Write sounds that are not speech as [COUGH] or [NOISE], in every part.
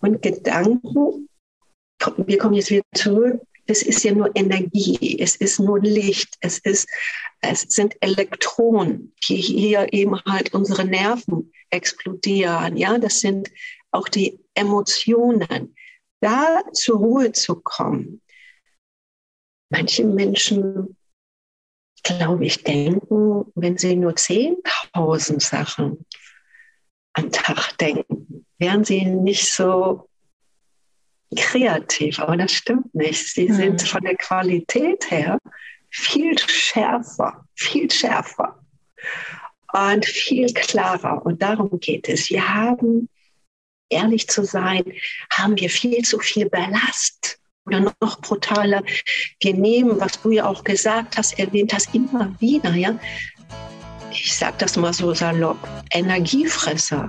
Und Gedanken, wir kommen jetzt wieder zurück, es ist ja nur Energie, es ist nur Licht, es, ist, es sind Elektronen, die hier eben halt unsere Nerven explodieren. Ja, das sind auch die Emotionen. Da zur Ruhe zu kommen. Manche Menschen, glaube ich, denken, wenn sie nur 10.000 Sachen am Tag denken, wären sie nicht so kreativ, aber das stimmt nicht. Sie mhm. sind von der Qualität her viel schärfer, viel schärfer und viel klarer. Und darum geht es. Wir haben, ehrlich zu sein, haben wir viel zu viel Ballast. Oder noch brutaler, wir nehmen, was du ja auch gesagt hast, erwähnt hast, immer wieder, ja. Ich sage das mal so salopp, Energiefresser.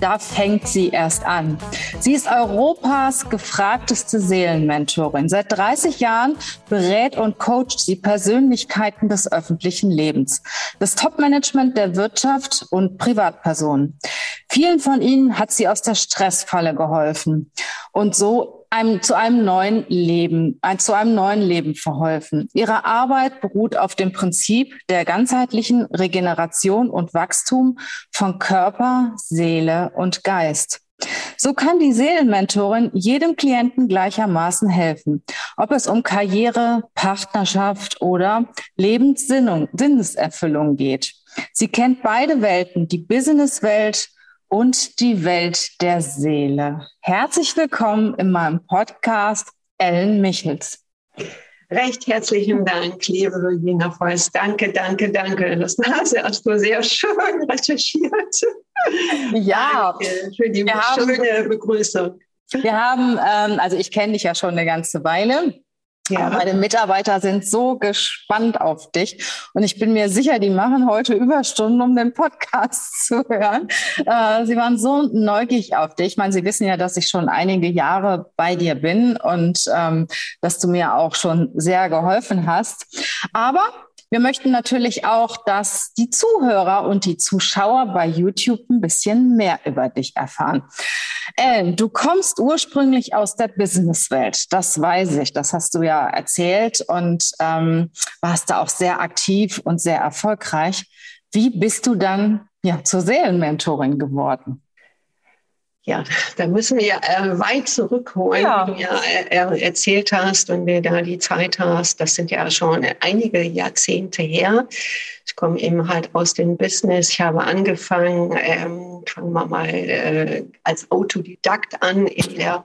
da fängt sie erst an. Sie ist Europas gefragteste Seelenmentorin. Seit 30 Jahren berät und coacht sie Persönlichkeiten des öffentlichen Lebens, das Topmanagement der Wirtschaft und Privatpersonen. Vielen von ihnen hat sie aus der Stressfalle geholfen und so einem, zu einem neuen Leben, ein, zu einem neuen Leben verholfen. Ihre Arbeit beruht auf dem Prinzip der ganzheitlichen Regeneration und Wachstum von Körper, Seele und Geist. So kann die Seelenmentorin jedem Klienten gleichermaßen helfen, ob es um Karriere, Partnerschaft oder Lebenssinneserfüllung geht. Sie kennt beide Welten, die Businesswelt und die Welt der Seele. Herzlich willkommen in meinem Podcast Ellen Michels. Recht herzlichen Dank, liebe Regina Volz. Danke, danke, danke. Das [LAUGHS] hast du sehr schön recherchiert. Ja, danke für die schöne Begrüßung. Wir haben, ähm, also ich kenne dich ja schon eine ganze Weile. Ja. Meine Mitarbeiter sind so gespannt auf dich und ich bin mir sicher, die machen heute Überstunden, um den Podcast [LAUGHS] zu hören. Äh, sie waren so neugierig auf dich. Ich meine, sie wissen ja, dass ich schon einige Jahre bei dir bin und ähm, dass du mir auch schon sehr geholfen hast. Aber wir möchten natürlich auch, dass die Zuhörer und die Zuschauer bei YouTube ein bisschen mehr über dich erfahren. Ellen, du kommst ursprünglich aus der Businesswelt. Das weiß ich. Das hast du ja erzählt und ähm, warst da auch sehr aktiv und sehr erfolgreich. Wie bist du dann ja, zur Seelenmentorin geworden? Ja, da müssen wir äh, weit zurückholen, ja. wie du ja äh, erzählt hast und wir da die Zeit hast. Das sind ja schon einige Jahrzehnte her. Ich komme eben halt aus dem Business. Ich habe angefangen, ähm, fangen wir mal äh, als Autodidakt an in der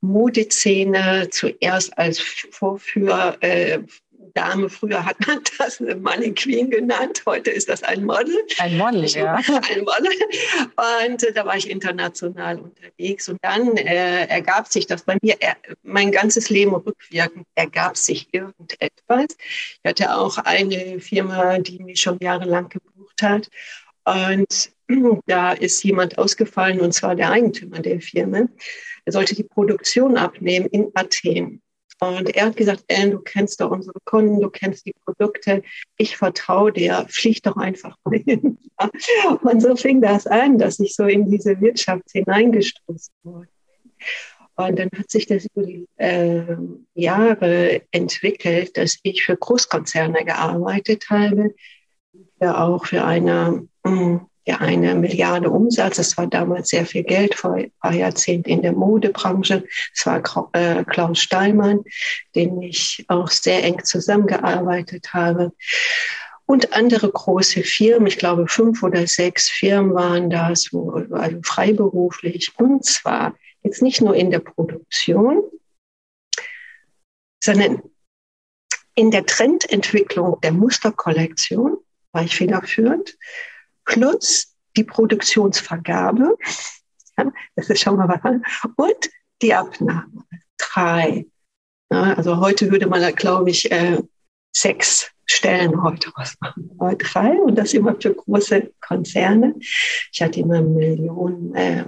Modeszene, zuerst als Vorführ, äh, Dame. Früher hat man [LAUGHS] das eine Mannequin genannt. Heute ist das ein Model. Ein Model, ja. [LAUGHS] Ein Model. Und äh, da war ich international unterwegs. Und dann äh, ergab sich das bei mir, er, mein ganzes Leben rückwirkend ergab sich irgendetwas. Ich hatte auch eine Firma, die mich schon jahrelang gebucht hat. Und [CLEARS THROAT] da ist jemand ausgefallen, und zwar der Eigentümer der Firma. Er sollte die Produktion abnehmen in Athen. Und er hat gesagt, Ellen, du kennst doch unsere Kunden, du kennst die Produkte, ich vertraue dir, flieg doch einfach mal hin. [LAUGHS] Und so fing das an, dass ich so in diese Wirtschaft hineingestoßen wurde. Und dann hat sich das über die äh, Jahre entwickelt, dass ich für Großkonzerne gearbeitet habe, ja auch für eine mh, hm, ja eine Milliarde Umsatz. Das war damals sehr viel Geld, vor ein paar Jahrzehnten in der Modebranche. Es war äh, Klaus Stallmann, den ich auch sehr eng zusammengearbeitet habe. Und andere große Firmen, ich glaube fünf oder sechs Firmen waren das, wo, also freiberuflich. Und zwar jetzt nicht nur in der Produktion, sondern in der Trendentwicklung der Musterkollektion war ich federführend plus die Produktionsvergabe. Ja, das ist schon mal was. Und die Abnahme. Drei. Ja, also heute würde man da, glaube ich, äh, sechs Stellen heute was machen. Aber drei und das immer für große Konzerne. Ich hatte immer Millionen äh,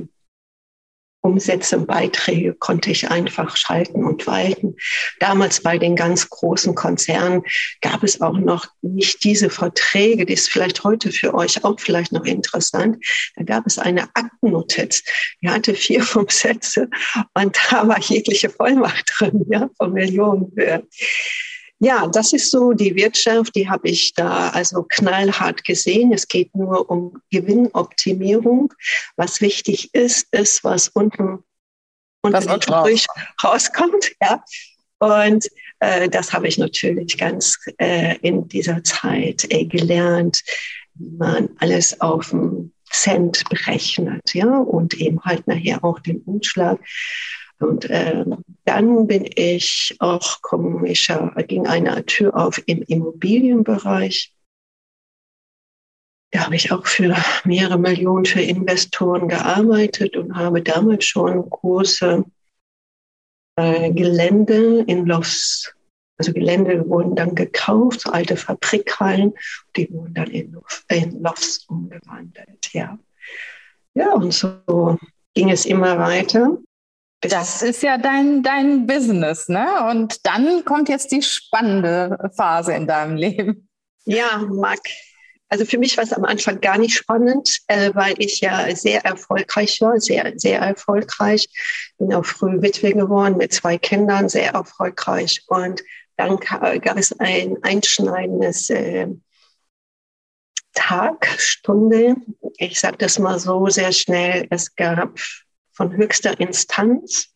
Umsätze und Beiträge konnte ich einfach schalten und walten. Damals bei den ganz großen Konzernen gab es auch noch nicht diese Verträge, die ist vielleicht heute für euch auch vielleicht noch interessant. Da gab es eine Aktennotiz, die hatte vier, [LAUGHS] fünf Sätze und da war jegliche Vollmacht drin, ja, von Millionen. Ja, das ist so die Wirtschaft, die habe ich da also knallhart gesehen. Es geht nur um Gewinnoptimierung. Was wichtig ist, ist, was unten unter was den raus. rauskommt. [LAUGHS] Ja. Und äh, das habe ich natürlich ganz äh, in dieser Zeit äh, gelernt, wie man alles auf den Cent berechnet, ja, und eben halt nachher auch den Umschlag. Und äh, dann bin ich auch komischer, ging eine Tür auf im Immobilienbereich. Da habe ich auch für mehrere Millionen für Investoren gearbeitet und habe damals schon große äh, Gelände in Los, also Gelände wurden dann gekauft, alte Fabrikhallen, die wurden dann in, in Lofts umgewandelt, ja. Ja, und so ging es immer weiter. Das ist ja dein, dein Business, ne? Und dann kommt jetzt die spannende Phase in deinem Leben. Ja, Marc. Also für mich war es am Anfang gar nicht spannend, äh, weil ich ja sehr erfolgreich war, sehr, sehr erfolgreich. Bin auch früh Witwe geworden mit zwei Kindern, sehr erfolgreich. Und dann gab es ein einschneidendes äh, Tag, Stunde. Ich sage das mal so sehr schnell. Es gab von höchster Instanz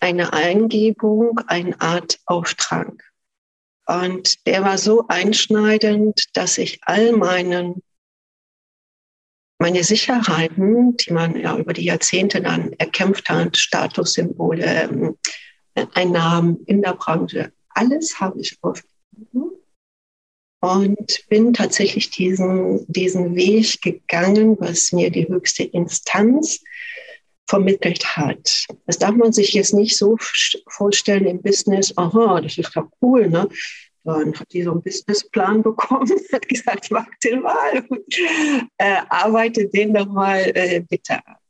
eine Eingebung, eine Art Auftrag. Und der war so einschneidend, dass ich all meinen, meine Sicherheiten, die man ja über die Jahrzehnte dann erkämpft hat, Statussymbole, ähm, Einnahmen in der Branche, alles habe ich aufgegeben und bin tatsächlich diesen, diesen Weg gegangen, was mir die höchste Instanz vermittelt hat. Das darf man sich jetzt nicht so vorstellen im Business, aha, das ist doch cool, ne? Dann hat die so einen Businessplan [LAUGHS] bekommen, hat gesagt, mach den mal und äh, arbeite den doch mal äh, bitte ab.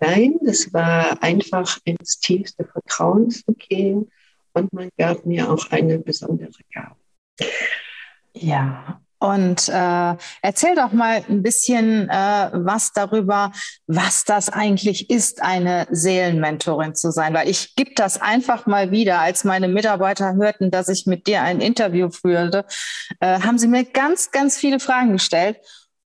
Nein, das war einfach ins tiefste Vertrauen zu gehen und man gab mir auch eine besondere Gabe. Ja, und äh, erzähl doch mal ein bisschen äh, was darüber, was das eigentlich ist, eine Seelenmentorin zu sein. Weil ich gebe das einfach mal wieder, als meine Mitarbeiter hörten, dass ich mit dir ein Interview führte, äh, haben sie mir ganz, ganz viele Fragen gestellt.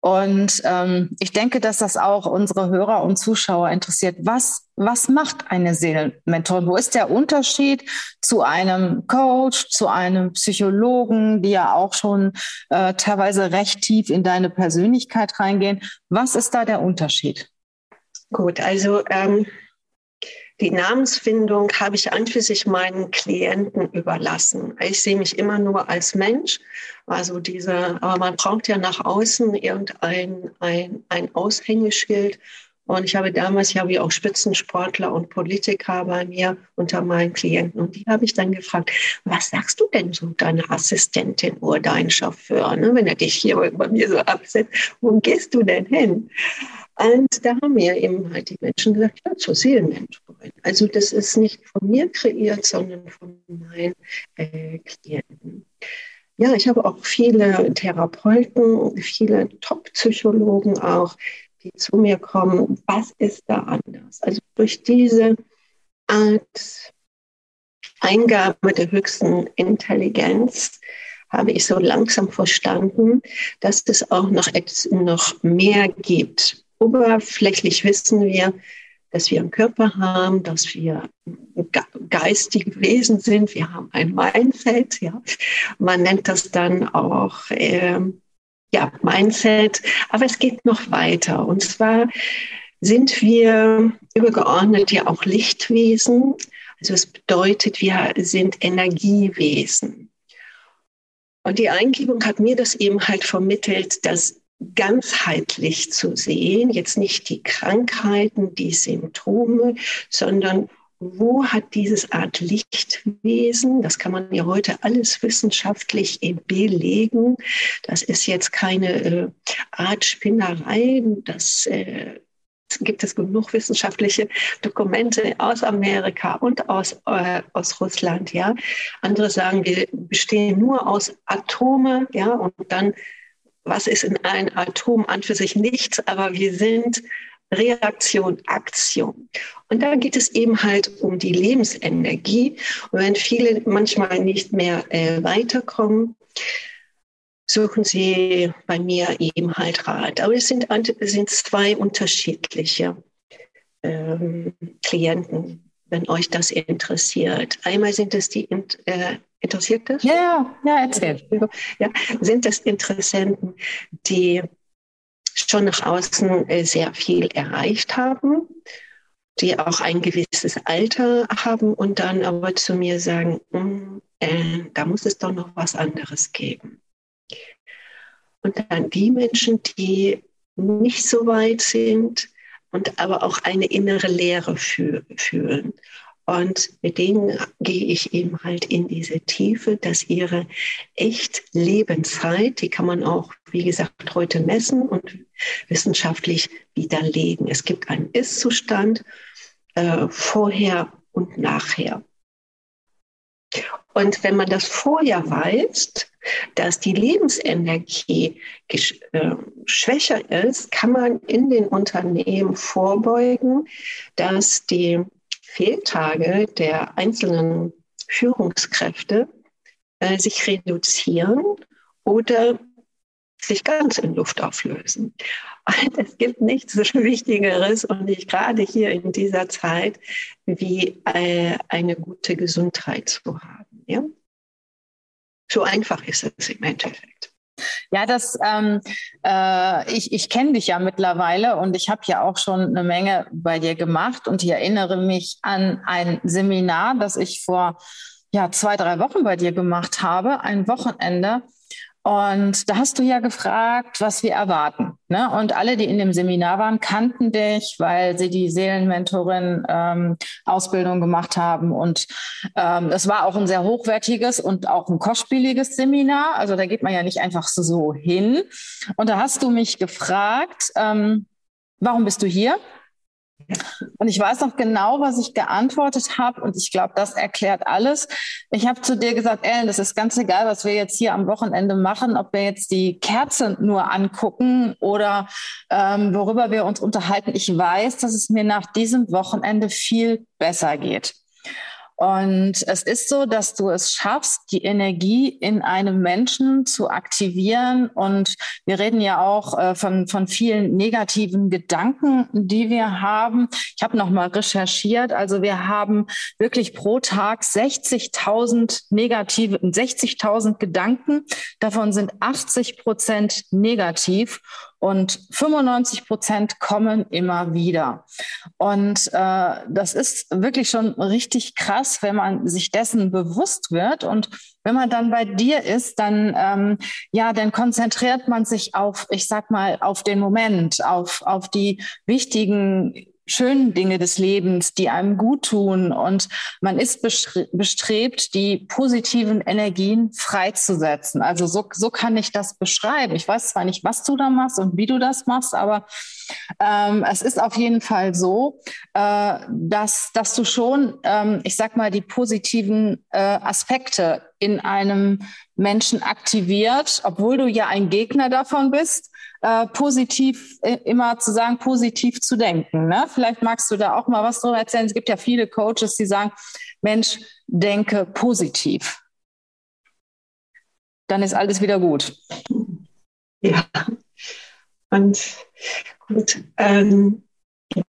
Und ähm, ich denke, dass das auch unsere Hörer und Zuschauer interessiert. Was, was macht eine Seelenmentorin? Wo ist der Unterschied zu einem Coach, zu einem Psychologen, die ja auch schon äh, teilweise recht tief in deine Persönlichkeit reingehen? Was ist da der Unterschied? Gut, also ähm, die Namensfindung habe ich an für sich meinen Klienten überlassen. Ich sehe mich immer nur als Mensch. Also diese, aber man braucht ja nach außen irgendein ein, ein Aushängeschild. Und ich habe damals, ich habe auch Spitzensportler und Politiker bei mir unter meinen Klienten. Und die habe ich dann gefragt, was sagst du denn so deine Assistentin oder dein Chauffeur, ne, wenn er dich hier bei mir so absetzt? Wo gehst du denn hin? Und da haben mir eben halt die Menschen gesagt, ja, zur Seelenmentorin. Also das ist nicht von mir kreiert, sondern von meinen äh, Klienten. Ja, ich habe auch viele Therapeuten, viele Top-Psychologen auch, die zu mir kommen. Was ist da anders? Also durch diese Art Eingabe der höchsten Intelligenz habe ich so langsam verstanden, dass es auch noch, noch mehr gibt Oberflächlich wissen wir, dass wir einen Körper haben, dass wir geistige Wesen sind. Wir haben ein Mindset. Ja. Man nennt das dann auch äh, ja, Mindset. Aber es geht noch weiter. Und zwar sind wir übergeordnet ja auch Lichtwesen. Also es bedeutet, wir sind Energiewesen. Und die Eingebung hat mir das eben halt vermittelt, dass ganzheitlich zu sehen, jetzt nicht die Krankheiten, die Symptome, sondern wo hat dieses Art Lichtwesen, das kann man ja heute alles wissenschaftlich belegen, das ist jetzt keine äh, Art Spinnerei, das äh, gibt es genug wissenschaftliche Dokumente aus Amerika und aus, äh, aus Russland, ja. Andere sagen, wir bestehen nur aus Atome, ja, und dann, was ist in einem Atom an für sich nichts, aber wir sind Reaktion, Aktion. Und da geht es eben halt um die Lebensenergie. Und wenn viele manchmal nicht mehr äh, weiterkommen, suchen Sie bei mir eben halt Rat. Aber es sind, sind zwei unterschiedliche ähm, Klienten, wenn euch das interessiert. Einmal sind es die, äh, interessiert das? Ja, ja, erzähl. Ja, sind das Interessenten, die schon nach außen äh, sehr viel erreicht haben, die auch ein gewisses Alter haben und dann aber zu mir sagen, hm, äh, da muss es doch noch was anderes geben. Und dann die Menschen, die nicht so weit sind und aber auch eine innere Leere fühlen. Und mit denen gehe ich eben halt in diese Tiefe, dass ihre echt Lebenszeit, die kann man auch, wie gesagt, heute messen und wissenschaftlich widerlegen. Es gibt einen Ist-Zustand äh, vorher und nachher. Und wenn man das vorher weiß, dass die Lebensenergie äh, schwächer ist, kann man in den Unternehmen vorbeugen, dass die Fehltage der einzelnen Führungskräfte äh, sich reduzieren oder sich ganz in Luft auflösen. Und es gibt nichts [LAUGHS] Wichtigeres und nicht gerade hier in dieser Zeit, wie äh, eine gute Gesundheit zu haben. Ja? So einfach ist es im Endeffekt. Ja, das, ähm, äh, ich, ich kenne dich ja mittlerweile und ich habe ja auch schon eine Menge bei dir gemacht und ich erinnere mich an ein Seminar, das ich vor ja, zwei, drei Wochen bei dir gemacht habe, ein Wochenende. Und da hast du ja gefragt, was wir erwarten. Ne? Und alle, die in dem Seminar waren, kannten dich, weil sie die Seelenmentorin ähm, gemacht haben. Und ähm, es war auch ein sehr hochwertiges und auch ein kostspieliges Seminar. Also da geht man ja nicht einfach so hin. Und da hast du mich gefragt, ähm, warum bist du hier? Und ich weiß noch genau, was ich geantwortet habe. Und ich glaube, das erklärt alles. Ich habe zu dir gesagt, Ellen, das ist ganz egal, was wir jetzt hier am Wochenende machen, ob wir jetzt die Kerze nur angucken oder ähm, worüber wir uns unterhalten. Ich weiß, dass es mir nach diesem Wochenende viel besser geht. Und es ist so, dass du es schaffst, die Energie in einem Menschen zu aktivieren. Und wir reden ja auch äh, von, von vielen negativen Gedanken, die wir haben. Ich habe nochmal recherchiert. Also wir haben wirklich pro Tag 60.000 negative, 60.000 Gedanken. Davon sind 80 Prozent negativ und 95 Prozent kommen immer wieder. Und äh, das ist wirklich schon richtig krass, wenn man sich dessen bewusst wird. Und wenn man dann bei dir ist, dann ähm, ja, dann konzentriert man sich auf, ich sag mal, auf den Moment, auf auf die wichtigen schönen Dinge des Lebens, die einem gut tun. Und man ist bestrebt, die positiven Energien freizusetzen. Also so, so kann ich das beschreiben. Ich weiß zwar nicht, was du da machst und wie du das machst, aber ähm, es ist auf jeden Fall so, äh, dass, dass du schon, ähm, ich sag mal, die positiven äh, Aspekte in einem Menschen aktiviert, obwohl du ja ein Gegner davon bist, äh, positiv äh, immer zu sagen, positiv zu denken. Ne? Vielleicht magst du da auch mal was drüber erzählen. Es gibt ja viele Coaches, die sagen, Mensch, denke positiv. Dann ist alles wieder gut. Ja, und gut. Ähm,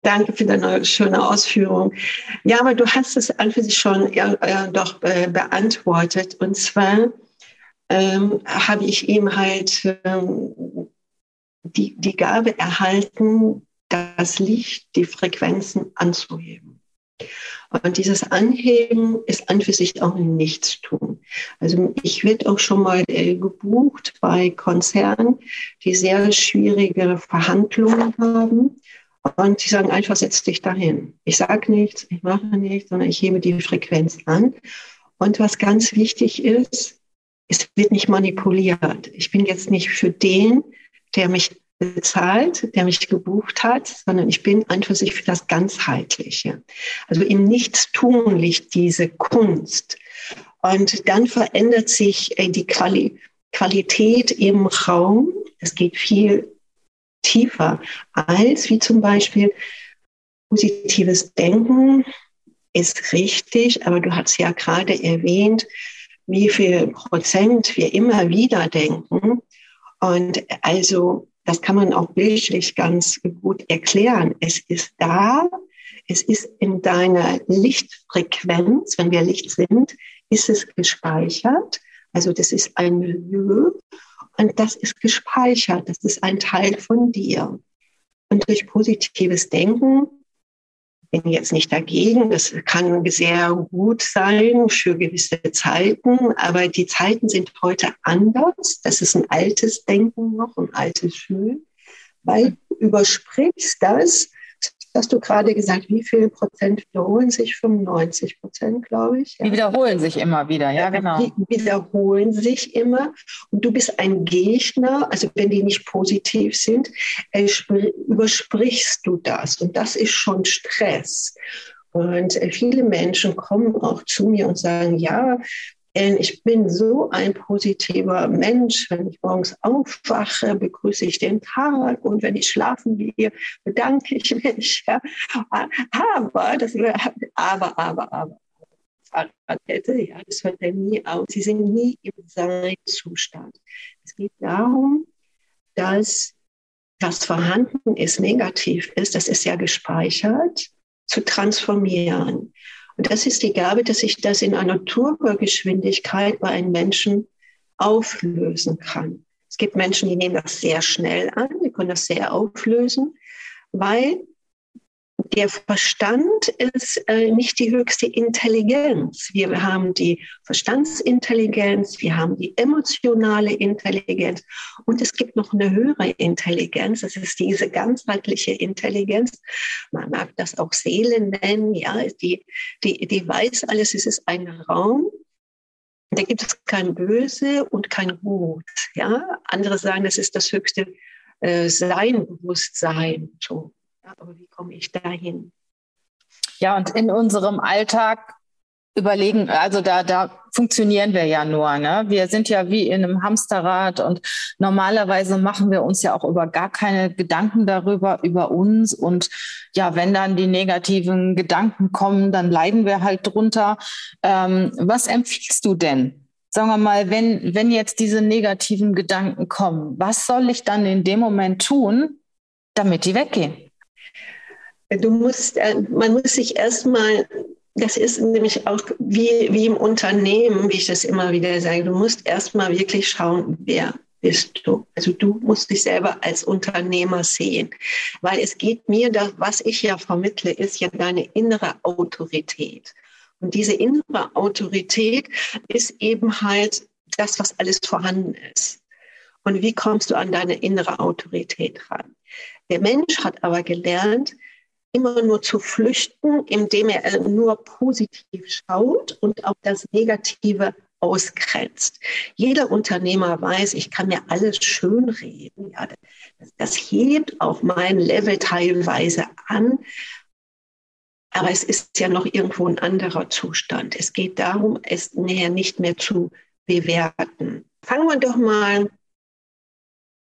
danke für deine schöne Ausführung. Ja, aber du hast es an für sich schon äh, doch äh, beantwortet. Und zwar ähm, habe ich ihm halt ähm, die, die Gabe erhalten, das Licht, die Frequenzen anzuheben. Und dieses Anheben ist an für sich auch ein Nichtstun. Also ich werde auch schon mal äh, gebucht bei Konzernen, die sehr schwierige Verhandlungen haben. Und die sagen einfach, setz dich dahin. Ich sage nichts, ich mache nichts, sondern ich hebe die Frequenz an. Und was ganz wichtig ist, es wird nicht manipuliert. Ich bin jetzt nicht für den, der mich bezahlt, der mich gebucht hat, sondern ich bin sich für das Ganzheitliche. Also im Nichtstun liegt diese Kunst. Und dann verändert sich äh, die Quali Qualität im Raum. Es geht viel tiefer als wie zum Beispiel positives Denken ist richtig, aber du hast ja gerade erwähnt, wie viel Prozent wir immer wieder denken. Und also das kann man auch bildlich ganz gut erklären. Es ist da, es ist in deiner Lichtfrequenz, wenn wir Licht sind, ist es gespeichert. Also das ist ein Milieu und das ist gespeichert, das ist ein Teil von dir. Und durch positives Denken bin jetzt nicht dagegen. Das kann sehr gut sein für gewisse Zeiten, aber die Zeiten sind heute anders. Das ist ein altes Denken noch, ein altes Fühlen, weil du übersprichst das hast du gerade gesagt, wie viel Prozent wiederholen sich? 95 Prozent, glaube ich. Ja. Die wiederholen sich immer wieder, ja, genau. Die wiederholen sich immer. Und du bist ein Gegner, also wenn die nicht positiv sind, äh, übersprichst du das. Und das ist schon Stress. Und äh, viele Menschen kommen auch zu mir und sagen, ja, ich bin so ein positiver Mensch. Wenn ich morgens aufwache, begrüße ich den Tag und wenn ich schlafen gehe, bedanke ich mich. [LAUGHS] Ja. Aber, das, aber, aber, aber. Fahrradkette, ja, das hört er nie aus. Sie sind nie im Sein-Zustand. Es geht darum, dass was vorhanden ist, negativ ist, das ist ja gespeichert, zu transformieren. Und das ist die Gabe, dass ich das in einer Turbogeschwindigkeit bei einem Menschen auflösen kann. Es gibt Menschen, die nehmen das sehr schnell an, die können das sehr auflösen, weil der Verstand ist äh, nicht die höchste Intelligenz. Wir haben die Verstandsintelligenz, wir haben die emotionale Intelligenz und es gibt noch eine höhere Intelligenz. Das ist diese ganzheitliche Intelligenz. Man mag das auch Seele nennen. Ja, die, die, die weiß alles. Es ist ein Raum. Da gibt es kein Böse und kein Gut. Ja, andere sagen, das ist das höchste äh, Sein, Bewusstsein. Aber wie komme ich dahin? Ja, und in unserem Alltag überlegen, also da, da funktionieren wir ja nur. Ne? Wir sind ja wie in einem Hamsterrad und normalerweise machen wir uns ja auch über gar keine Gedanken darüber, über uns. Und ja, wenn dann die negativen Gedanken kommen, dann leiden wir halt drunter. Ähm, was empfiehlst du denn? Sagen wir mal, wenn, wenn jetzt diese negativen Gedanken kommen, was soll ich dann in dem Moment tun, damit die weggehen? Du musst, äh, man muss sich erstmal, das ist nämlich auch wie, wie im Unternehmen, wie ich das immer wieder sage, du musst erstmal wirklich schauen, wer bist du. Also du musst dich selber als Unternehmer sehen, weil es geht mir, da, was ich ja vermittle, ist ja deine innere Autorität. Und diese innere Autorität ist eben halt das, was alles vorhanden ist. Und wie kommst du an deine innere Autorität ran? Der Mensch hat aber gelernt, immer nur zu flüchten, indem er nur positiv schaut und auch das Negative ausgrenzt. Jeder Unternehmer weiß, ich kann mir alles schönreden. Ja, das, das hebt auch mein Level teilweise an. Aber es ist ja noch irgendwo ein anderer Zustand. Es geht darum, es näher nicht mehr zu bewerten. Fangen wir doch mal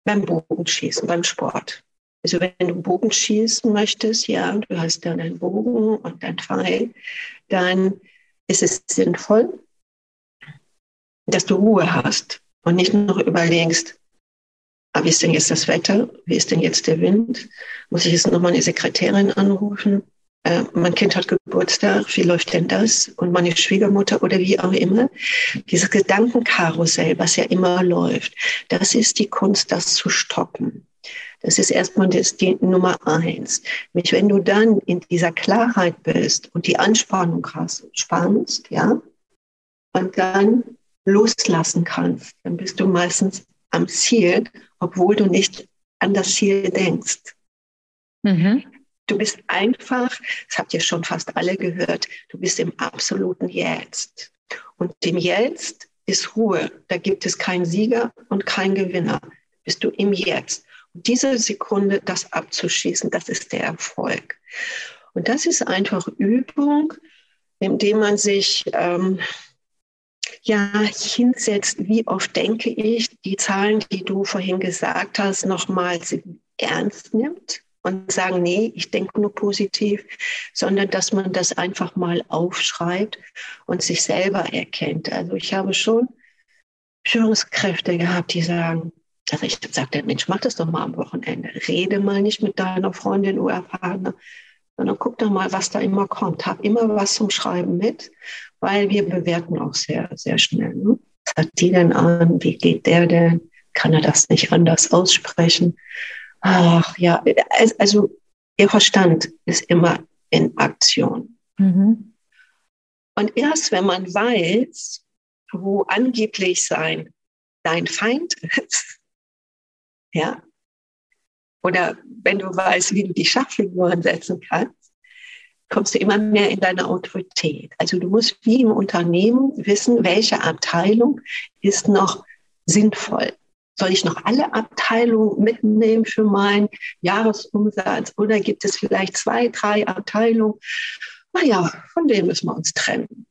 beim Bogenschießen, beim Sport. Also wenn du Bogen schießen möchtest, ja, du hast dann einen Bogen und ein Pfeil, dann ist es sinnvoll, dass du Ruhe hast und nicht noch überlegst, ah, wie ist denn jetzt das Wetter? Wie ist denn jetzt der Wind? Muss ich jetzt nochmal eine Sekretärin anrufen? Äh, mein Kind hat Geburtstag, wie läuft denn das? Und meine Schwiegermutter oder wie auch immer. Dieses Gedankenkarussell, was ja immer läuft, das ist die Kunst, das zu stoppen. Das ist erstmal das, die Nummer eins. Wenn du dann in dieser Klarheit bist und die Anspannung hast, spannst, ja, und dann loslassen kannst, dann bist du meistens am Ziel, obwohl du nicht an das Ziel denkst. Mhm. Du bist einfach, das habt ihr schon fast alle gehört, du bist im absoluten Jetzt. Und im Jetzt ist Ruhe. Da gibt es keinen Sieger und keinen Gewinner. Bist du im Jetzt. Diese Sekunde, das abzuschießen, das ist der Erfolg. Und das ist einfach Übung, indem man sich ähm, ja hinsetzt. Wie oft denke ich, die Zahlen, die du vorhin gesagt hast, nochmals ernst nimmt und sagen, nee, ich denke nur positiv, sondern dass man das einfach mal aufschreibt und sich selber erkennt. Also ich habe schon Führungskräfte gehabt, die sagen, also ich sagte, Mensch, mach das doch mal am Wochenende. Rede mal nicht mit deiner Freundin oder Partner, sondern guck doch mal, was da immer kommt. Hab immer was zum Schreiben mit, weil wir bewerten auch sehr, sehr schnell. Ne? Was hat die denn an? Wie geht der denn? Kann er das nicht anders aussprechen? Ach ja, also ihr Verstand ist immer in Aktion. Mhm. Und erst wenn man weiß, wo angeblich sein dein Feind ist, ja, oder wenn du weißt, wie du die Schachfiguren setzen kannst, kommst du immer mehr in deine Autorität. Also du musst wie im Unternehmen wissen, welche Abteilung ist noch sinnvoll. Soll ich noch alle Abteilungen mitnehmen für meinen Jahresumsatz oder gibt es vielleicht zwei, drei Abteilungen? Naja, von denen müssen wir uns trennen.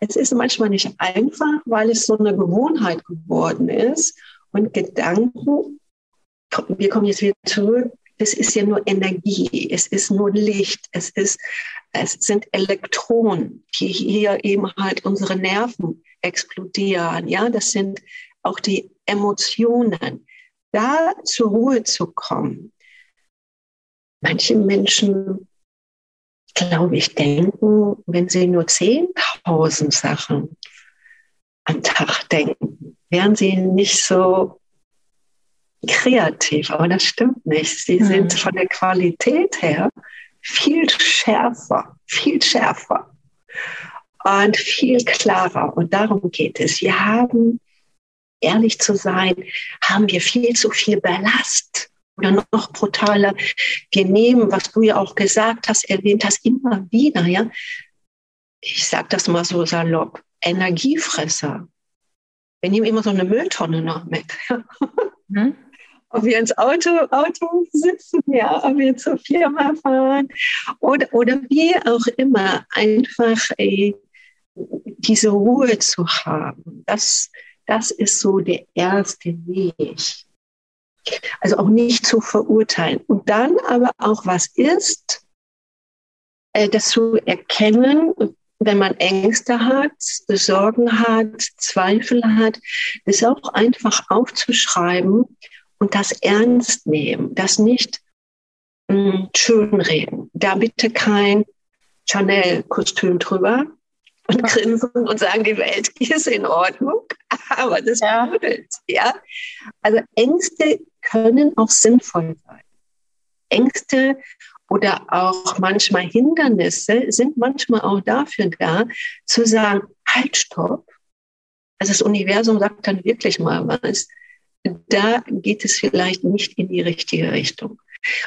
Es ist manchmal nicht einfach, weil es so eine Gewohnheit geworden ist und Gedanken, wir kommen jetzt wieder zurück, es ist ja nur Energie, es ist nur Licht, es, ist, es sind Elektronen, die hier eben halt unsere Nerven explodieren. Ja, das sind auch die Emotionen, da zur Ruhe zu kommen. Manche Menschen, glaube ich, denken, wenn sie nur 10.000 Sachen am Tag denken, wären sie nicht so kreativ. Aber das stimmt nicht. Sie mhm. sind von der Qualität her viel schärfer, viel schärfer und viel klarer. Und darum geht es. Wir haben ehrlich zu sein, haben wir viel zu viel Ballast. Oder noch brutaler, wir nehmen, was du ja auch gesagt hast, erwähnt hast, immer wieder, ja. Ich sage das mal so salopp, Energiefresser. Wir nehmen immer so eine Mülltonne noch mit. [LAUGHS] Hm? Ob wir ins Auto, Auto sitzen, ja, ob wir zur Firma fahren oder, oder wie auch immer, einfach ey, diese Ruhe zu haben. Das, das ist so der erste Weg. Also auch nicht zu verurteilen. Und dann aber auch, was ist, äh, das zu erkennen, wenn man Ängste hat, Sorgen hat, Zweifel hat, das auch einfach aufzuschreiben und das ernst nehmen, das nicht mh, hm, schönreden. Da bitte kein Chanel-Kostüm drüber, und grinsen und sagen, die Welt [LAUGHS] ist in Ordnung, aber das ja. Blöd, ja. Also Ängste können auch sinnvoll sein. Ängste oder auch manchmal Hindernisse sind manchmal auch dafür da, zu sagen, halt, stopp. Also das Universum sagt dann wirklich mal was. Da geht es vielleicht nicht in die richtige Richtung.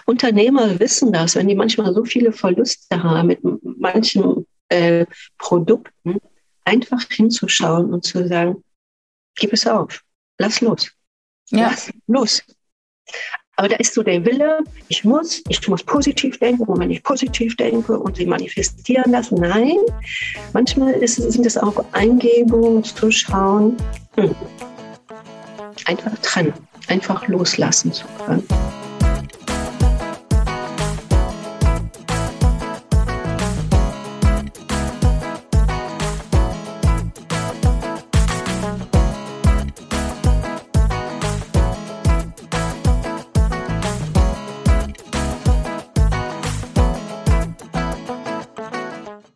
Unternehmer wissen das, wenn die manchmal so viele Verluste haben mit manchen äh, Produkten, einfach hinzuschauen und zu sagen, gib es auf, lass los. Ja. Lass los. Aber da ist so der Wille, ich muss, ich muss positiv denken und wenn ich positiv denke und sie manifestieren lassen, nein, manchmal ist, sind es auch Eingebungen zu schauen, hm, einfach trennen, einfach loslassen zu können.